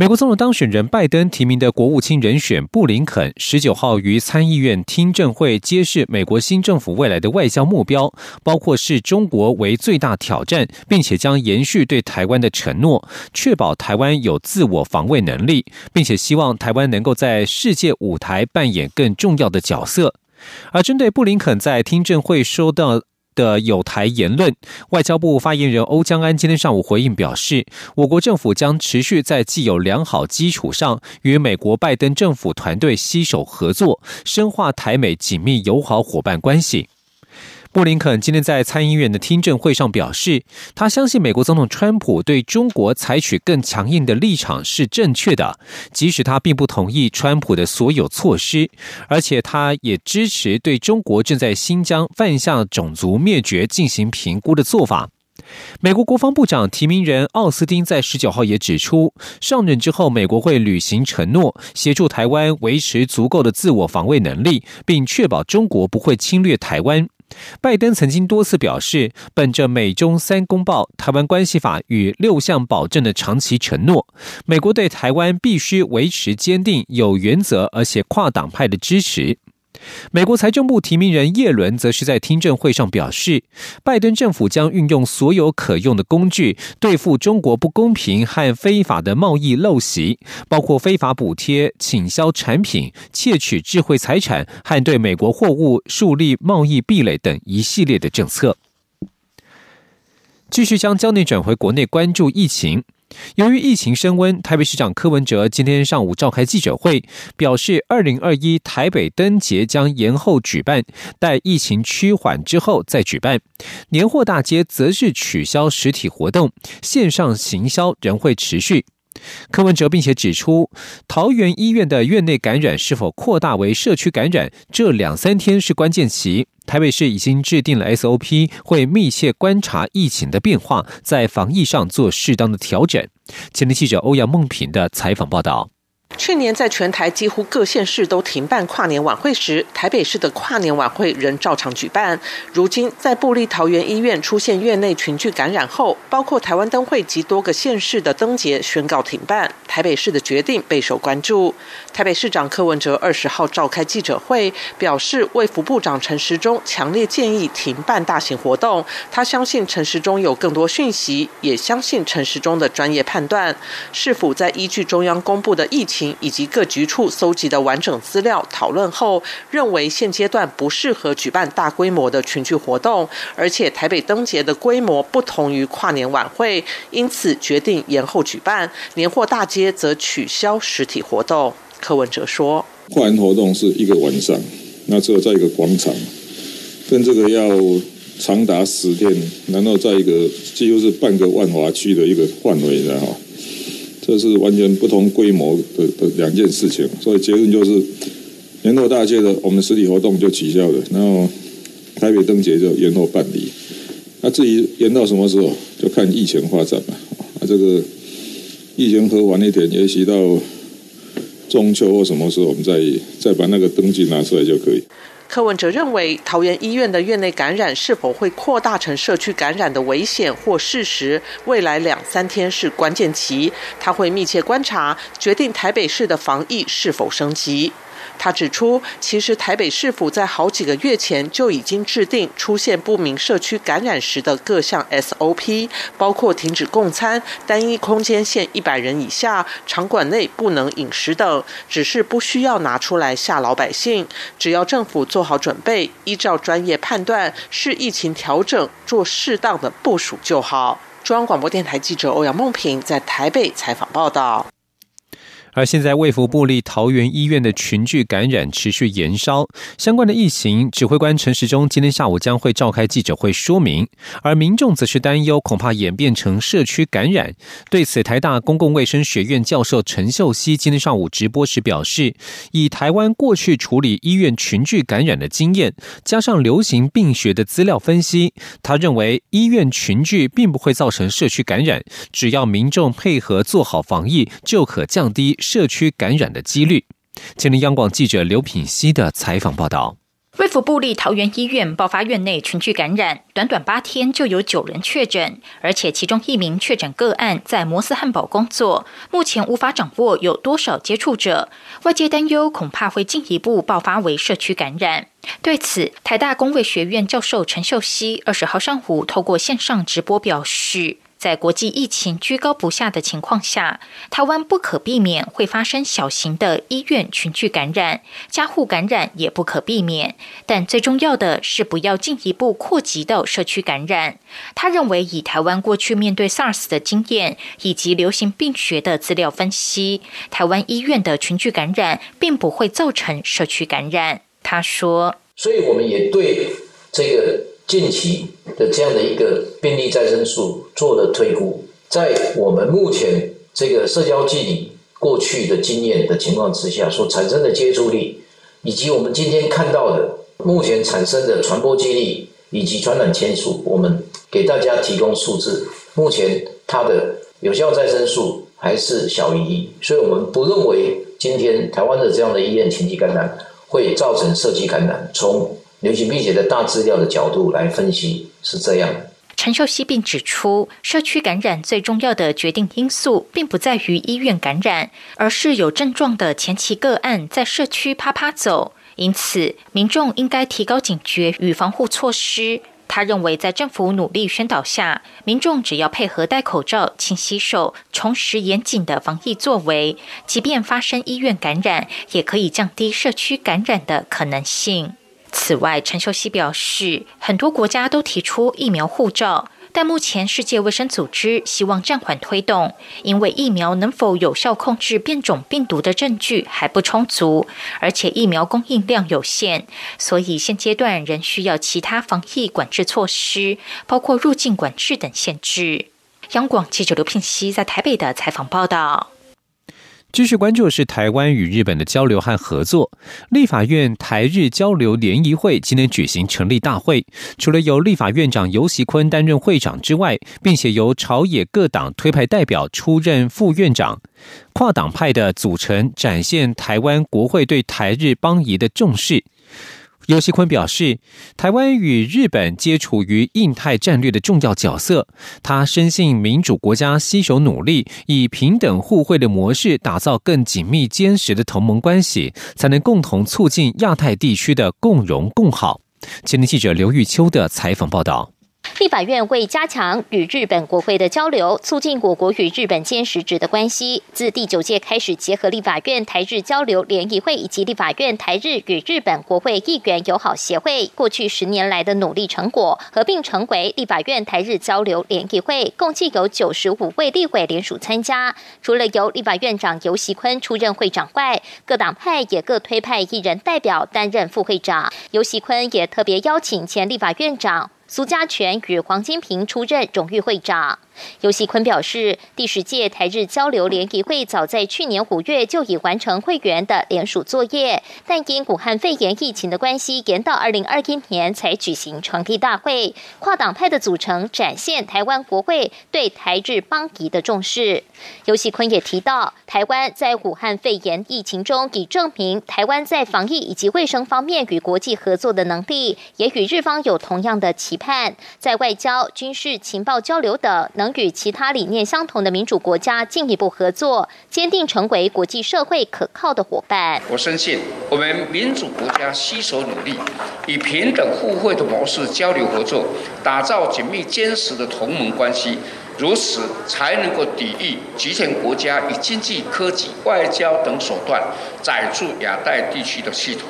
美国总统当选人拜登提名的国务卿人选布林肯，十九号于参议院听证会揭示美国新政府未来的外交目标，包括视中国为最大挑战，并且将延续对台湾的承诺，确保台湾有自我防卫能力，并且希望台湾能够在世界舞台扮演更重要的角色。而针对布林肯在听证会说到。的有台言论，外交部发言人欧江安今天上午回应表示，我国政府将持续在既有良好基础上，与美国拜登政府团队携手合作，深化台美紧密友好伙伴关系。布林肯今天在参议院的听证会上表示，他相信美国总统川普对中国采取更强硬的立场是正确的，即使他并不同意川普的所有措施，而且他也支持对中国正在新疆犯下种族灭绝进行评估的做法。美国国防部长提名人奥斯汀在十九号也指出，上任之后，美国会履行承诺，协助台湾维持足够的自我防卫能力，并确保中国不会侵略台湾。拜登曾经多次表示，本着美中三公报、台湾关系法与六项保证的长期承诺，美国对台湾必须维持坚定、有原则而且跨党派的支持。美国财政部提名人叶伦则是在听证会上表示，拜登政府将运用所有可用的工具，对付中国不公平和非法的贸易陋习，包括非法补贴、倾销产品、窃取智慧财产和对美国货物树立贸易壁垒等一系列的政策。继续将焦点转回国内，关注疫情。由于疫情升温，台北市长柯文哲今天上午召开记者会，表示二零二一台北灯节将延后举办，待疫情趋缓之后再举办。年货大街则是取消实体活动，线上行销仍会持续。柯文哲并且指出，桃园医院的院内感染是否扩大为社区感染，这两三天是关键期。台北市已经制定了 SOP，会密切观察疫情的变化，在防疫上做适当的调整。前天记者欧阳梦平的采访报道。去年在全台几乎各县市都停办跨年晚会时，台北市的跨年晚会仍照常举办。如今在布利桃园医院出现院内群聚感染后，包括台湾灯会及多个县市的灯节宣告停办。台北市的决定备受关注。台北市长柯文哲二十号召开记者会，表示卫福部长陈时中强烈建议停办大型活动。他相信陈时中有更多讯息，也相信陈时中的专业判断。是否在依据中央公布的疫情？以及各局处搜集的完整资料讨论后，认为现阶段不适合举办大规模的群聚活动，而且台北灯节的规模不同于跨年晚会，因此决定延后举办。年货大街则取消实体活动。柯文哲说：“跨年活动是一个晚上，那只有在一个广场，跟这个要长达十天，然后在一个几乎是半个万华区的一个范围，然后。”这是完全不同规模的的两件事情，所以结论就是，年头大街的我们实体活动就取消了，然后台北灯节就延后办理。那至于延到什么时候，就看疫情发展了。啊，这个疫情和缓一点，也许到中秋或什么时候，我们再再把那个登记拿出来就可以。柯文哲认为，桃园医院的院内感染是否会扩大成社区感染的危险或事实，未来两三天是关键期，他会密切观察，决定台北市的防疫是否升级。他指出，其实台北市府在好几个月前就已经制定出现不明社区感染时的各项 SOP，包括停止共餐、单一空间限一百人以下、场馆内不能饮食等，只是不需要拿出来吓老百姓。只要政府做好准备，依照专业判断，是疫情调整，做适当的部署就好。中央广播电台记者欧阳梦平在台北采访报道。而现在，卫福部立桃园医院的群聚感染持续延烧，相关的疫情指挥官陈时中今天下午将会召开记者会说明，而民众则是担忧恐怕演变成社区感染。对此，台大公共卫生学院教授陈秀熙今天上午直播时表示，以台湾过去处理医院群聚感染的经验，加上流行病学的资料分析，他认为医院群聚并不会造成社区感染，只要民众配合做好防疫，就可降低。社区感染的几率。前天央广记者刘品熙的采访报道：，卫福部立桃园医院爆发院内群聚感染，短短八天就有九人确诊，而且其中一名确诊个案在摩斯汉堡工作，目前无法掌握有多少接触者，外界担忧恐怕会进一步爆发为社区感染。对此，台大公卫学院教授陈秀熙二十号上午透过线上直播表示。在国际疫情居高不下的情况下，台湾不可避免会发生小型的医院群聚感染，家户感染也不可避免。但最重要的是不要进一步扩及到社区感染。他认为，以台湾过去面对 SARS 的经验以及流行病学的资料分析，台湾医院的群聚感染并不会造成社区感染。他说：“所以我们也对这个。”近期的这样的一个病例再生数做了推估，在我们目前这个社交距离过去的经验的情况之下，所产生的接触力，以及我们今天看到的目前产生的传播几率以及传染天数，我们给大家提供数字，目前它的有效再生数还是小于一，所以我们不认为今天台湾的这样的医院群体感染会造成社区感染。从流行病学的大资料的角度来分析是这样。陈秀熙并指出，社区感染最重要的决定因素，并不在于医院感染，而是有症状的前期个案在社区啪啪走。因此，民众应该提高警觉与防护措施。他认为，在政府努力宣导下，民众只要配合戴口罩、勤洗手，重拾严谨的防疫作为，即便发生医院感染，也可以降低社区感染的可能性。此外，陈秀熙表示，很多国家都提出疫苗护照，但目前世界卫生组织希望暂缓推动，因为疫苗能否有效控制变种病毒的证据还不充足，而且疫苗供应量有限，所以现阶段仍需要其他防疫管制措施，包括入境管制等限制。央广记者刘聘熙在台北的采访报道。继续关注是台湾与日本的交流和合作。立法院台日交流联谊会今天举行成立大会，除了由立法院长游锡坤担任会长之外，并且由朝野各党推派代表出任副院长，跨党派的组成，展现台湾国会对台日邦谊的重视。尤锡坤表示，台湾与日本皆处于印太战略的重要角色。他深信民主国家携手努力，以平等互惠的模式打造更紧密坚实的同盟关系，才能共同促进亚太地区的共荣共好。前天记者刘玉秋的采访报道。立法院为加强与日本国会的交流，促进我国与日本间实质的关系，自第九届开始结合立法院台日交流联谊会以及立法院台日与日本国会议员友好协会过去十年来的努力成果，合并成为立法院台日交流联谊会，共计有九十五位立委联署参加。除了由立法院长游锡坤出任会长外，各党派也各推派一人代表担任副会长。游锡坤也特别邀请前立法院长。苏家全与黄金平出任荣誉会长。尤锡坤表示，第十届台日交流联谊会早在去年五月就已完成会员的联署作业，但因武汉肺炎疫情的关系，延到二零二一年才举行成立大会。跨党派的组成展现台湾国会对台日邦谊的重视。尤锡坤也提到，台湾在武汉肺炎疫情中已证明台湾在防疫以及卫生方面与国际合作的能力，也与日方有同样的期盼，在外交、军事、情报交流等能。与其他理念相同的民主国家进一步合作，坚定成为国际社会可靠的伙伴。我深信，我们民主国家携手努力，以平等互惠的模式交流合作，打造紧密坚实的同盟关系，如此才能够抵御集权国家以经济、科技、外交等手段载住亚太地区的系统，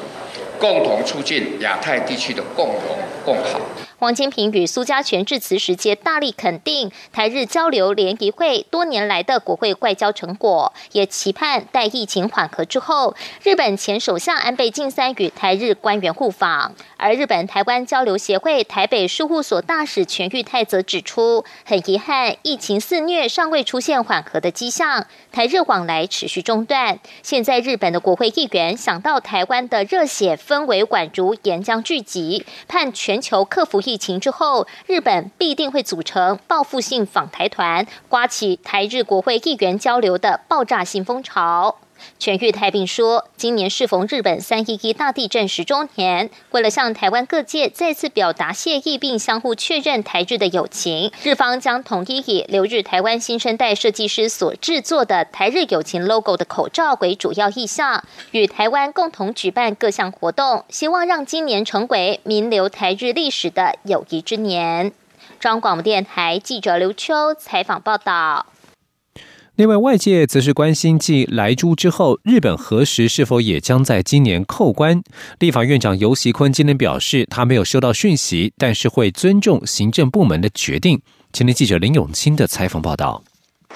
共同促进亚太地区的共荣共好。王金平与苏家全致辞时，皆大力肯定台日交流联谊会多年来的国会外交成果，也期盼待疫情缓和之后，日本前首相安倍晋三与台日官员互访。而日本台湾交流协会台北事务所大使全玉泰则指出，很遗憾，疫情肆虐尚未出现缓和的迹象，台日往来持续中断。现在日本的国会议员想到台湾的热血氛围宛如岩浆聚集，盼全球克服。疫情之后，日本必定会组成报复性访台团，刮起台日国会议员交流的爆炸性风潮。全玉太并说，今年适逢日本三一一大地震十周年，为了向台湾各界再次表达谢意，并相互确认台日的友情，日方将统一以留日台湾新生代设计师所制作的台日友情 logo 的口罩为主要意象，与台湾共同举办各项活动，希望让今年成为名留台日历史的友谊之年。中央广播电台记者刘秋采访报道。另外，外界则是关心继来珠之后，日本何时是否也将在今年扣关？立法院长游锡坤今天表示，他没有收到讯息，但是会尊重行政部门的决定。前天记者林永清的采访报道。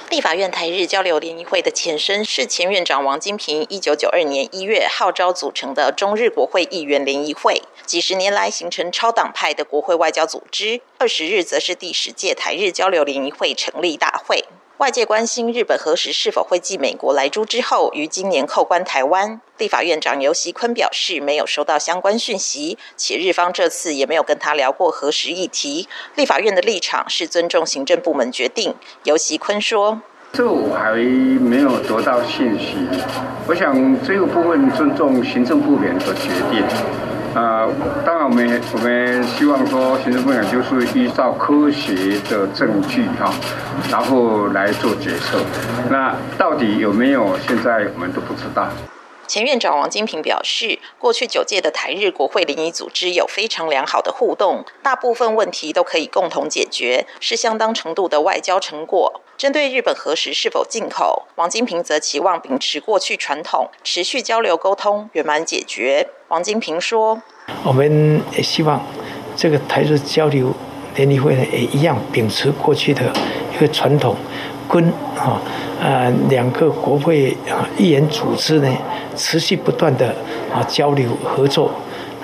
立法院台日交流联谊会的前身是前院长王金平一九九二年一月号召组成的中日国会议员联谊会，几十年来形成超党派的国会外交组织。二十日则是第十届台日交流联谊会成立大会。外界关心日本何时是否会继美国来珠之后，于今年扣关台湾。立法院长游锡坤表示，没有收到相关讯息，且日方这次也没有跟他聊过核实议题。立法院的立场是尊重行政部门决定。游锡坤说：“这我还没有得到信息，我想这个部分尊重行政部门的决定。”啊，当然我们我们希望说行政部门就是依照科学的证据哈，然后来做决策。那到底有没有？现在我们都不知道。前院长王金平表示，过去九届的台日国会联谊组织有非常良好的互动，大部分问题都可以共同解决，是相当程度的外交成果。针对日本核实是否进口，王金平则期望秉持过去传统，持续交流沟通，圆满解决。王金平说：“我们也希望这个台日交流联谊会呢，也一样秉持过去的一个传统，跟啊呃两个国会啊议员组织呢，持续不断的啊交流合作，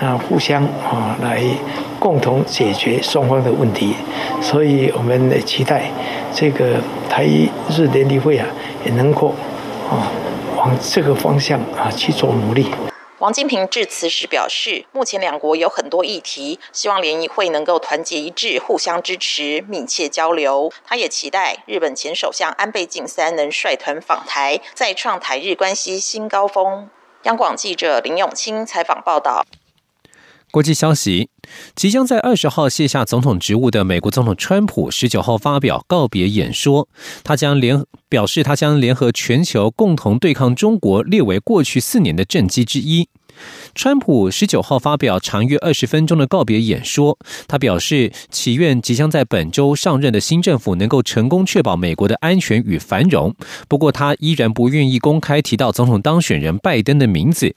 啊互相啊来共同解决双方的问题。所以我们期待这个台日联谊会啊，也能够啊往这个方向啊去做努力。”王金平致辞时表示，目前两国有很多议题，希望联谊会能够团结一致，互相支持，密切交流。他也期待日本前首相安倍晋三能率团访台，再创台日关系新高峰。央广记者林永清采访报道。国际消息：即将在二十号卸下总统职务的美国总统川普，十九号发表告别演说。他将联表示，他将联合全球共同对抗中国，列为过去四年的政绩之一。川普十九号发表长约二十分钟的告别演说。他表示，祈愿即将在本周上任的新政府能够成功确保美国的安全与繁荣。不过，他依然不愿意公开提到总统当选人拜登的名字。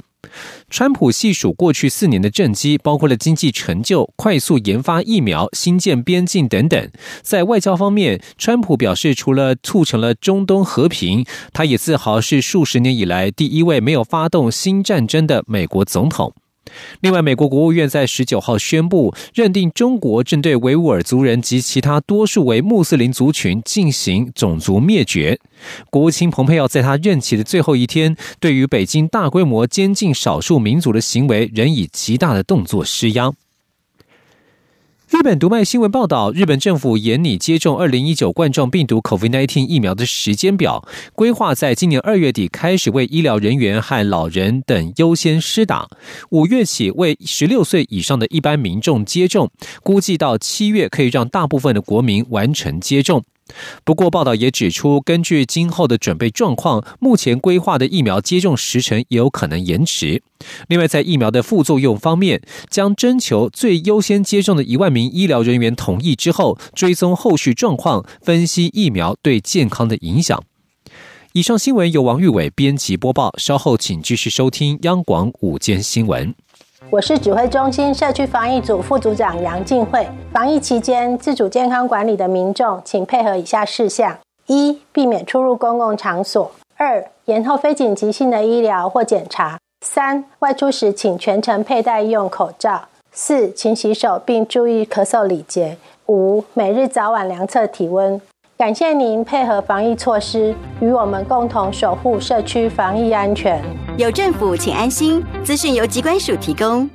川普细数过去四年的政绩，包括了经济成就、快速研发疫苗、新建边境等等。在外交方面，川普表示，除了促成了中东和平，他也自豪是数十年以来第一位没有发动新战争的美国总统。另外，美国国务院在十九号宣布，认定中国正对维吾尔族人及其他多数为穆斯林族群进行种族灭绝。国务卿蓬佩奥在他任期的最后一天，对于北京大规模监禁少数民族的行为，仍以极大的动作施压。日本读卖新闻报道，日本政府严拟接种二零一九冠状病毒 （COVID-19） 疫苗的时间表，规划在今年二月底开始为医疗人员和老人等优先施打，五月起为十六岁以上的一般民众接种，估计到七月可以让大部分的国民完成接种。不过，报道也指出，根据今后的准备状况，目前规划的疫苗接种时程也有可能延迟。另外，在疫苗的副作用方面，将征求最优先接种的一万名医疗人员同意之后，追踪后续状况，分析疫苗对健康的影响。以上新闻由王玉伟编辑播报，稍后请继续收听央广午间新闻。我是指挥中心社区防疫组副组长杨静慧。防疫期间，自主健康管理的民众，请配合以下事项：一、避免出入公共场所；二、延后非紧急性的医疗或检查；三、外出时请全程佩戴医用口罩；四、勤洗手并注意咳嗽礼节；五、每日早晚量测体温。感谢您配合防疫措施，与我们共同守护社区防疫安全。有政府，请安心。资讯由机关署提供。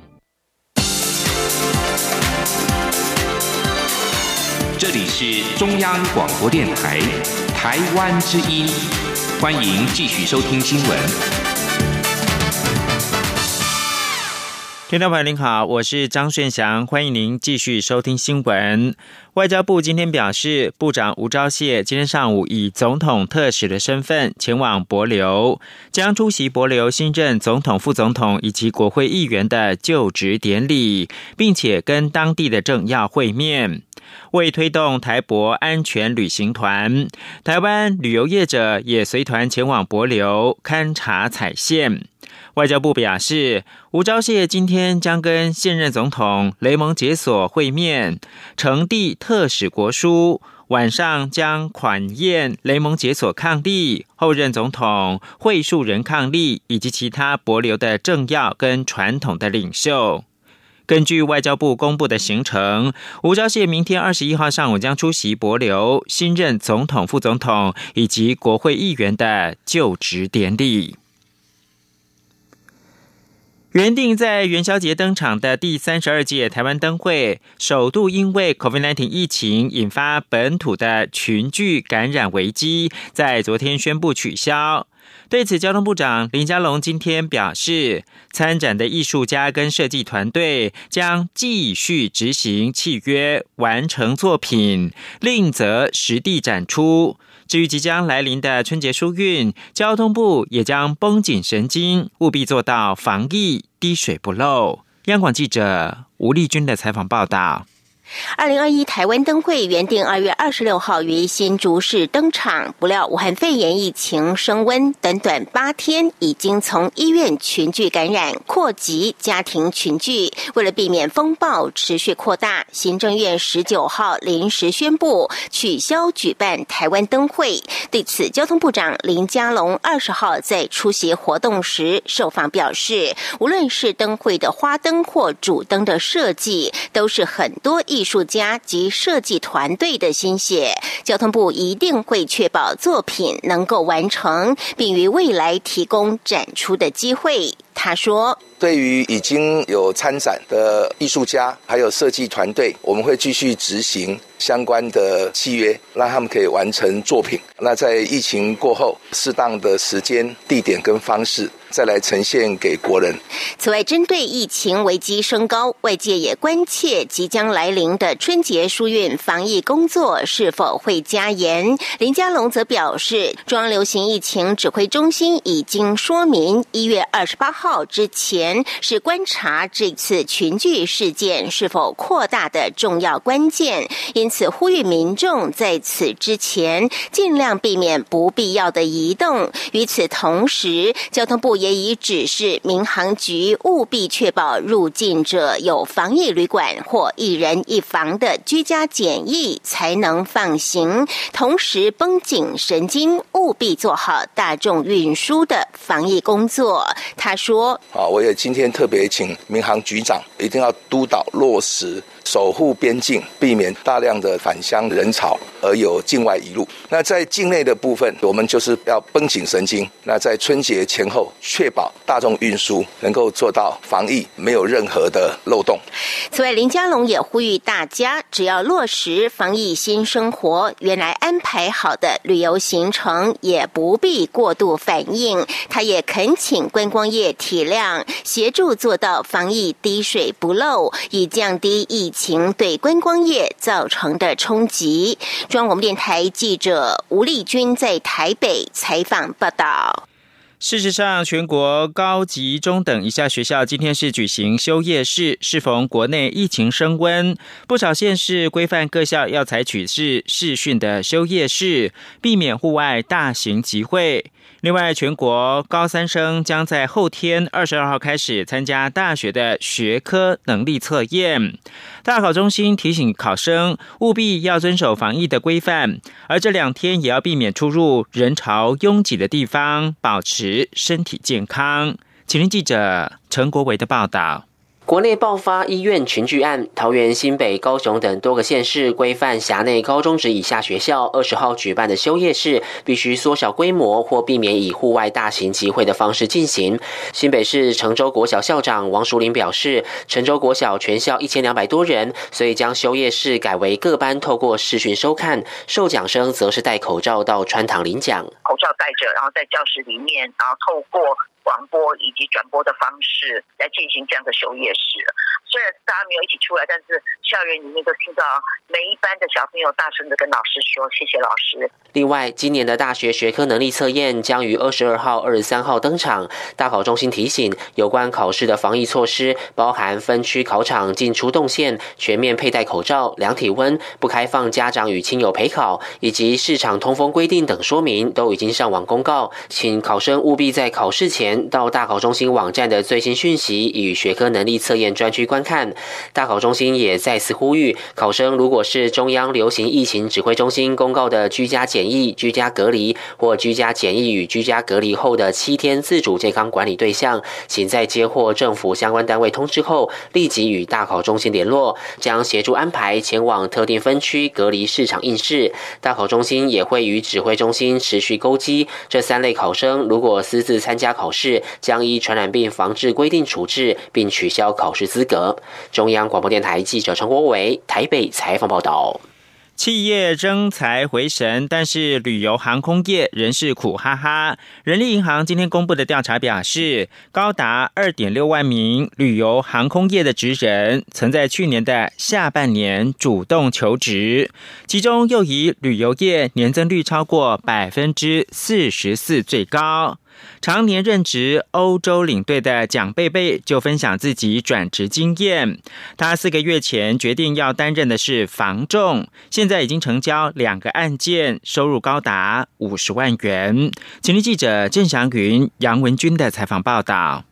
这里是中央广播电台台湾之音，欢迎继续收听新闻。听众朋友您好，我是张顺祥，欢迎您继续收听新闻。外交部今天表示，部长吴钊燮今天上午以总统特使的身份前往博流，将出席博流新任总统、副总统以及国会议员的就职典礼，并且跟当地的政要会面。为推动台博安全旅行团，台湾旅游业者也随团前往博流勘察采线。外交部表示，吴钊燮今天将跟现任总统雷蒙解锁会面，呈递特使国书。晚上将款宴雷蒙解锁抗力，后任总统会述人抗力以及其他博流的政要跟传统的领袖。根据外交部公布的行程，吴钊燮明天二十一号上午将出席博流新任总统、副总统以及国会议员的就职典礼。原定在元宵节登场的第三十二届台湾灯会，首度因为 COVID-19 疫情引发本土的群聚感染危机，在昨天宣布取消。对此，交通部长林佳龙今天表示，参展的艺术家跟设计团队将继续执行契约，完成作品，另则实地展出。至于即将来临的春节疏运，交通部也将绷紧神经，务必做到防疫滴水不漏。央广记者吴丽君的采访报道。二零二一台湾灯会原定二月二十六号于新竹市登场，不料武汉肺炎疫情升温，短短八天已经从医院群聚感染扩及家庭群聚。为了避免风暴持续扩大，行政院十九号临时宣布取消举办台湾灯会。对此，交通部长林佳龙二十号在出席活动时受访表示，无论是灯会的花灯或主灯的设计，都是很多艺。艺术家及设计团队的心血，交通部一定会确保作品能够完成，并于未来提供展出的机会。他说：“对于已经有参展的艺术家还有设计团队，我们会继续执行相关的契约，让他们可以完成作品。那在疫情过后，适当的时间、地点跟方式。”再来呈现给国人。此外，针对疫情危机升高，外界也关切即将来临的春节疏运防疫工作是否会加严。林佳龙则表示，中央流行疫情指挥中心已经说明，一月二十八号号之前是观察这次群聚事件是否扩大的重要关键，因此呼吁民众在此之前尽量避免不必要的移动。与此同时，交通部。也已指示民航局务必确保入境者有防疫旅馆或一人一房的居家检疫，才能放行。同时绷紧神经，务必做好大众运输的防疫工作。他说：“啊，我也今天特别请民航局长一定要督导落实。”守护边境，避免大量的返乡人潮而有境外移入。那在境内的部分，我们就是要绷紧神经。那在春节前后，确保大众运输能够做到防疫没有任何的漏洞。此外，林佳龙也呼吁大家，只要落实防疫新生活，原来安排好的旅游行程也不必过度反应。他也恳请观光业体谅，协助做到防疫滴水不漏，以降低疫。情对观光业造成的冲击。中央广播电台记者吴丽君在台北采访报道。事实上，全国高级中等以下学校今天是举行休业式，适逢国内疫情升温，不少县市规范各校要采取是视讯的休业式，避免户外大型集会。另外，全国高三生将在后天二十二号开始参加大学的学科能力测验。大考中心提醒考生务必要遵守防疫的规范，而这两天也要避免出入人潮拥挤的地方，保持身体健康。请听记者陈国维的报道。国内爆发医院群聚案，桃园、新北、高雄等多个县市规范辖内高中职以下学校二十号举办的休业式，必须缩小规模或避免以户外大型集会的方式进行。新北市成州国小校长王淑玲表示，成州国小全校一千两百多人，所以将休业式改为各班透过视讯收看，受奖生则是戴口罩到穿堂领奖，口罩戴着，然后在教室里面，然后透过。广播以及转播的方式来进行这样的休业式，虽然大家没有一起出来，但是校园里面都听到每一班的小朋友大声的跟老师说：“谢谢老师。”另外，今年的大学学科能力测验将于二十二号、二十三号登场。大考中心提醒，有关考试的防疫措施，包含分区考场进出动线、全面佩戴口罩、量体温、不开放家长与亲友陪考，以及市场通风规定等说明，都已经上网公告，请考生务必在考试前。到大考中心网站的最新讯息与学科能力测验专区观看。大考中心也再次呼吁考生，如果是中央流行疫情指挥中心公告的居家检疫、居家隔离或居家检疫与居家隔离后的七天自主健康管理对象，请在接获政府相关单位通知后，立即与大考中心联络，将协助安排前往特定分区隔离市场应试。大考中心也会与指挥中心持续勾稽。这三类考生如果私自参加考试。将依传染病防治规定处置，并取消考试资格。中央广播电台记者陈国伟台北采访报道。企业争财回神，但是旅游航空业仍是苦哈哈。人力银行今天公布的调查表示，高达二点六万名旅游航空业的职人，曾在去年的下半年主动求职，其中又以旅游业年增率超过百分之四十四最高。常年任职欧洲领队的蒋贝贝就分享自己转职经验。他四个月前决定要担任的是房仲，现在已经成交两个案件，收入高达五十万元。请听记者郑祥云、杨文军的采访报道。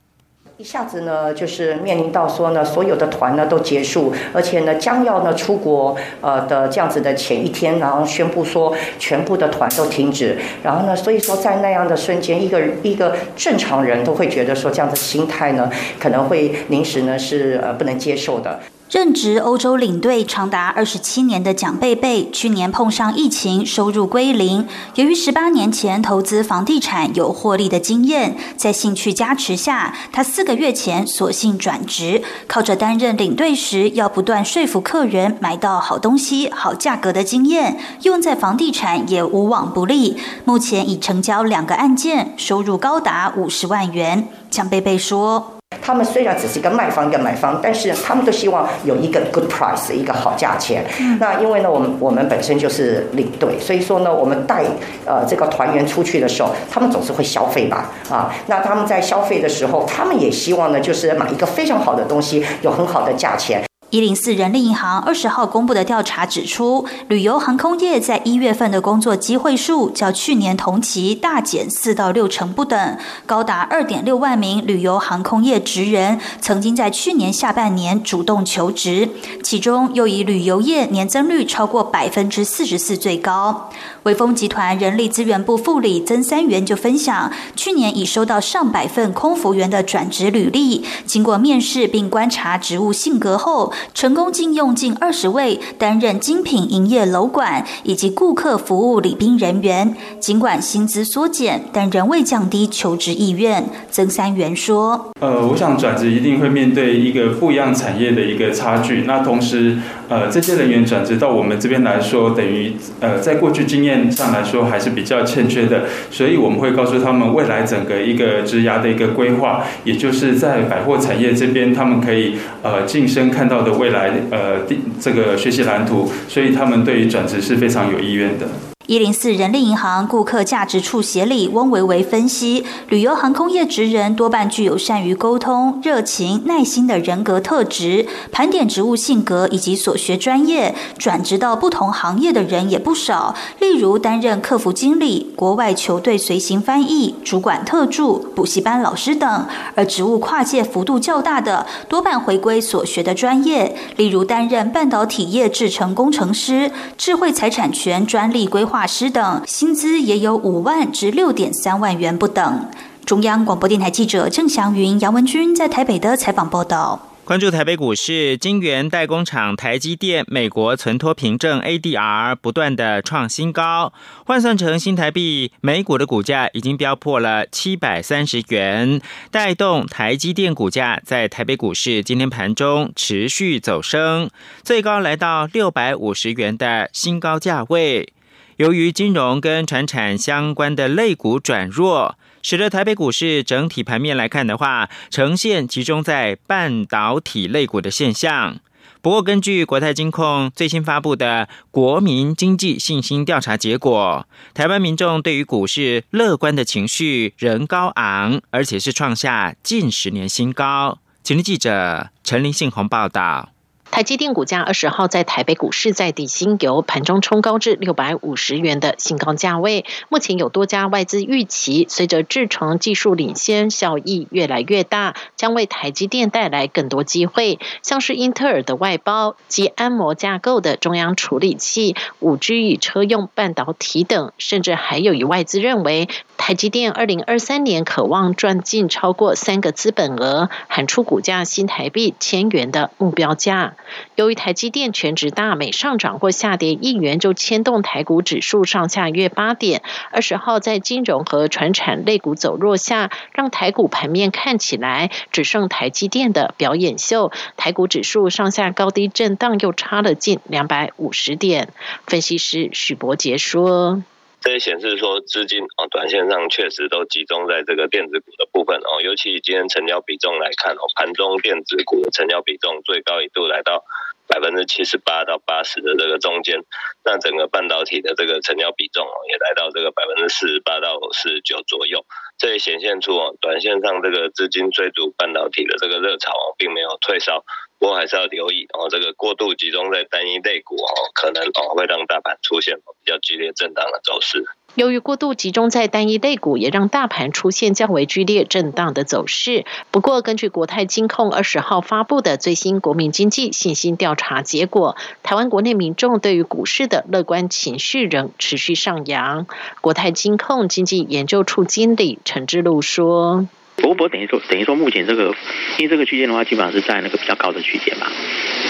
一下子呢，就是面临到说呢，所有的团呢都结束，而且呢将要呢出国呃的这样子的前一天，然后宣布说全部的团都停止，然后呢，所以说在那样的瞬间，一个一个正常人都会觉得说这样的心态呢，可能会临时呢是呃不能接受的。任职欧洲领队长达二十七年的蒋贝贝，去年碰上疫情，收入归零。由于十八年前投资房地产有获利的经验，在兴趣加持下，他四个月前索性转职，靠着担任领队时要不断说服客人买到好东西、好价格的经验，用在房地产也无往不利。目前已成交两个案件，收入高达五十万元。蒋贝贝说。他们虽然只是一个卖方一个买方，但是他们都希望有一个 good price 一个好价钱。那因为呢，我们我们本身就是领队，所以说呢，我们带呃这个团员出去的时候，他们总是会消费吧啊。那他们在消费的时候，他们也希望呢，就是买一个非常好的东西，有很好的价钱。一零四人力银行二十号公布的调查指出，旅游航空业在一月份的工作机会数较去年同期大减四到六成不等，高达二点六万名旅游航空业职人曾经在去年下半年主动求职，其中又以旅游业年增率超过百分之四十四最高。伟丰集团人力资源部副理曾三元就分享，去年已收到上百份空服员的转职履历，经过面试并观察职务性格后，成功禁用近二十位担任精品营业楼管以及顾客服务礼宾人员。尽管薪资缩减，但仍未降低求职意愿。曾三元说：“呃，我想转职一定会面对一个不一样产业的一个差距。那同时，呃，这些人员转职到我们这边来说，等于呃，在过去经验。”上来说还是比较欠缺的，所以我们会告诉他们未来整个一个职涯的一个规划，也就是在百货产业这边，他们可以呃晋升看到未来呃这个学习蓝图，所以他们对于转职是非常有意愿的。一零四人力银行顾客价值处协理翁维维分析，旅游航空业职人多半具有善于沟通、热情、耐心的人格特质。盘点职务性格以及所学专业，转职到不同行业的人也不少。例如担任客服经理、国外球队随行翻译、主管特助、补习班老师等。而职务跨界幅度较大的，多半回归所学的专业，例如担任半导体业制程工程师、智慧财产权专利规划师等，薪资也有五万至六点三万元不等。中央广播电台记者郑祥云、杨文君在台北的采访报道。关注台北股市，晶圆代工厂台积电美国存托凭证 ADR 不断的创新高，换算成新台币，美股的股价已经飙破了七百三十元，带动台积电股价在台北股市今天盘中持续走升，最高来到六百五十元的新高价位。由于金融跟船产相关的类股转弱。使得台北股市整体盘面来看的话，呈现集中在半导体类股的现象。不过，根据国泰金控最新发布的国民经济信心调查结果，台湾民众对于股市乐观的情绪仍高昂，而且是创下近十年新高。请听记者陈林信宏报道。台积电股价二十号在台北股市在底薪由盘中冲高至六百五十元的新高价位。目前有多家外资预期，随着制程技术领先，效益越来越大，将为台积电带来更多机会。像是英特尔的外包及安摩架构的中央处理器、五 G 与车用半导体等，甚至还有一外资认为，台积电二零二三年渴望赚进超过三个资本额，喊出股价新台币千元的目标价。由于台积电全值大，每上涨或下跌一元就牵动台股指数上下约八点。二十号在金融和传产类股走弱下，让台股盘面看起来只剩台积电的表演秀。台股指数上下高低震荡，又差了近两百五十点。分析师许博杰说。这显示说，资金，短线上确实都集中在这个电子股的部分哦，尤其今天成交比重来看哦，盘中电子股的成交比重最高一度来到。百分之七十八到八十的这个中间，那整个半导体的这个成交比重哦，也来到这个百分之四十八到四十九左右，这也显现出哦，短线上这个资金追逐半导体的这个热潮哦，并没有退烧，不过还是要留意哦，这个过度集中在单一类股哦，可能哦会让大盘出现比较剧烈震荡的走势。由于过度集中在单一类股，也让大盘出现较为剧烈震荡的走势。不过，根据国泰金控二十号发布的最新国民经济信心调查结果，台湾国内民众对于股市的乐观情绪仍持续上扬。国泰金控经济研究处经理陈志禄说：“不过，等于说，等于说，目前这个，因为这个区间的话，基本上是在那个比较高的区间嘛。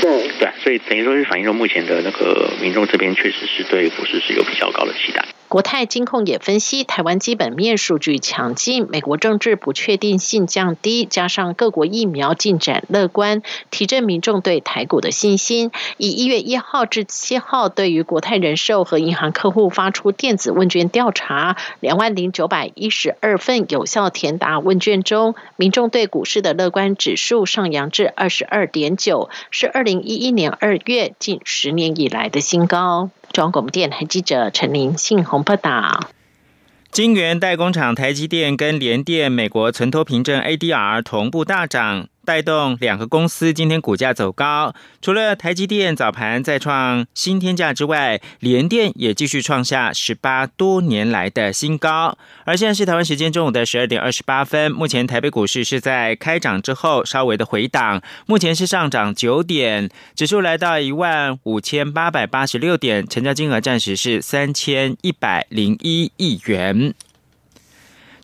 对对，所以等于说是反映说，目前的那个民众这边确实是对股市是有比较高的期待。”国泰金控也分析，台湾基本面数据强劲，美国政治不确定性降低，加上各国疫苗进展乐观，提振民众对台股的信心。以一月一号至七号，对于国泰人寿和银行客户发出电子问卷调查，两万零九百一十二份有效填答问卷中，民众对股市的乐观指数上扬至二十二点九，是二零一一年二月近十年以来的新高。中央广播电台记者陈林信宏报道：晶圆代工厂台积电跟联电美国存托凭证 ADR 同步大涨。带动两个公司今天股价走高，除了台积电早盘再创新天价之外，联电也继续创下十八多年来的新高。而现在是台湾时间中午的十二点二十八分，目前台北股市是在开涨之后稍微的回档，目前是上涨九点，指数来到一万五千八百八十六点，成交金额暂时是三千一百零一亿元。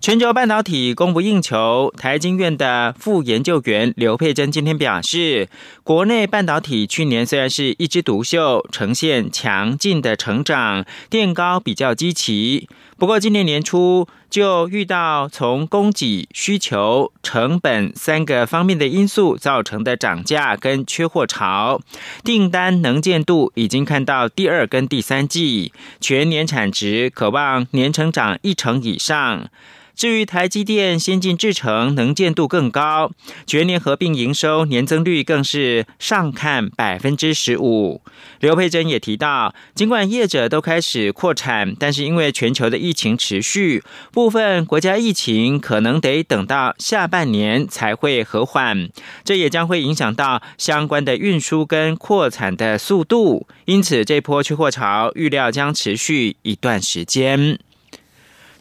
全球半导体供不应求，台经院的副研究员刘佩珍今天表示，国内半导体去年虽然是一枝独秀，呈现强劲的成长，垫高比较积极。不过今年年初就遇到从供给、需求、成本三个方面的因素造成的涨价跟缺货潮，订单能见度已经看到第二跟第三季全年产值渴望年成长一成以上。至于台积电先进制程能见度更高，全年合并营收年增率更是上看百分之十五。刘佩珍也提到，尽管业者都开始扩产，但是因为全球的疫情持续，部分国家疫情可能得等到下半年才会和缓，这也将会影响到相关的运输跟扩产的速度。因此，这波缺货潮预料将持续一段时间。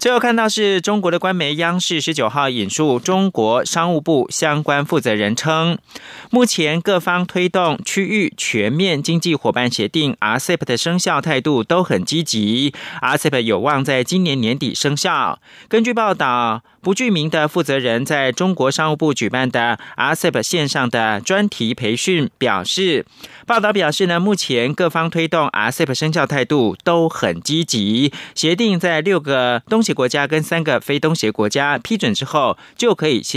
最后看到是中国的官媒央视十九号引述中国商务部相关负责人称，目前各方推动区域全面经济伙伴协定 （RCEP） 的生效态度都很积极，RCEP 有望在今年年底生效。根据报道。不具名的负责人在中国商务部举办的 RCEP 线上的专题培训表示，报道表示呢，目前各方推动 RCEP 生效态度都很积极，协定在六个东协国家跟三个非东协国家批准之后，就可以先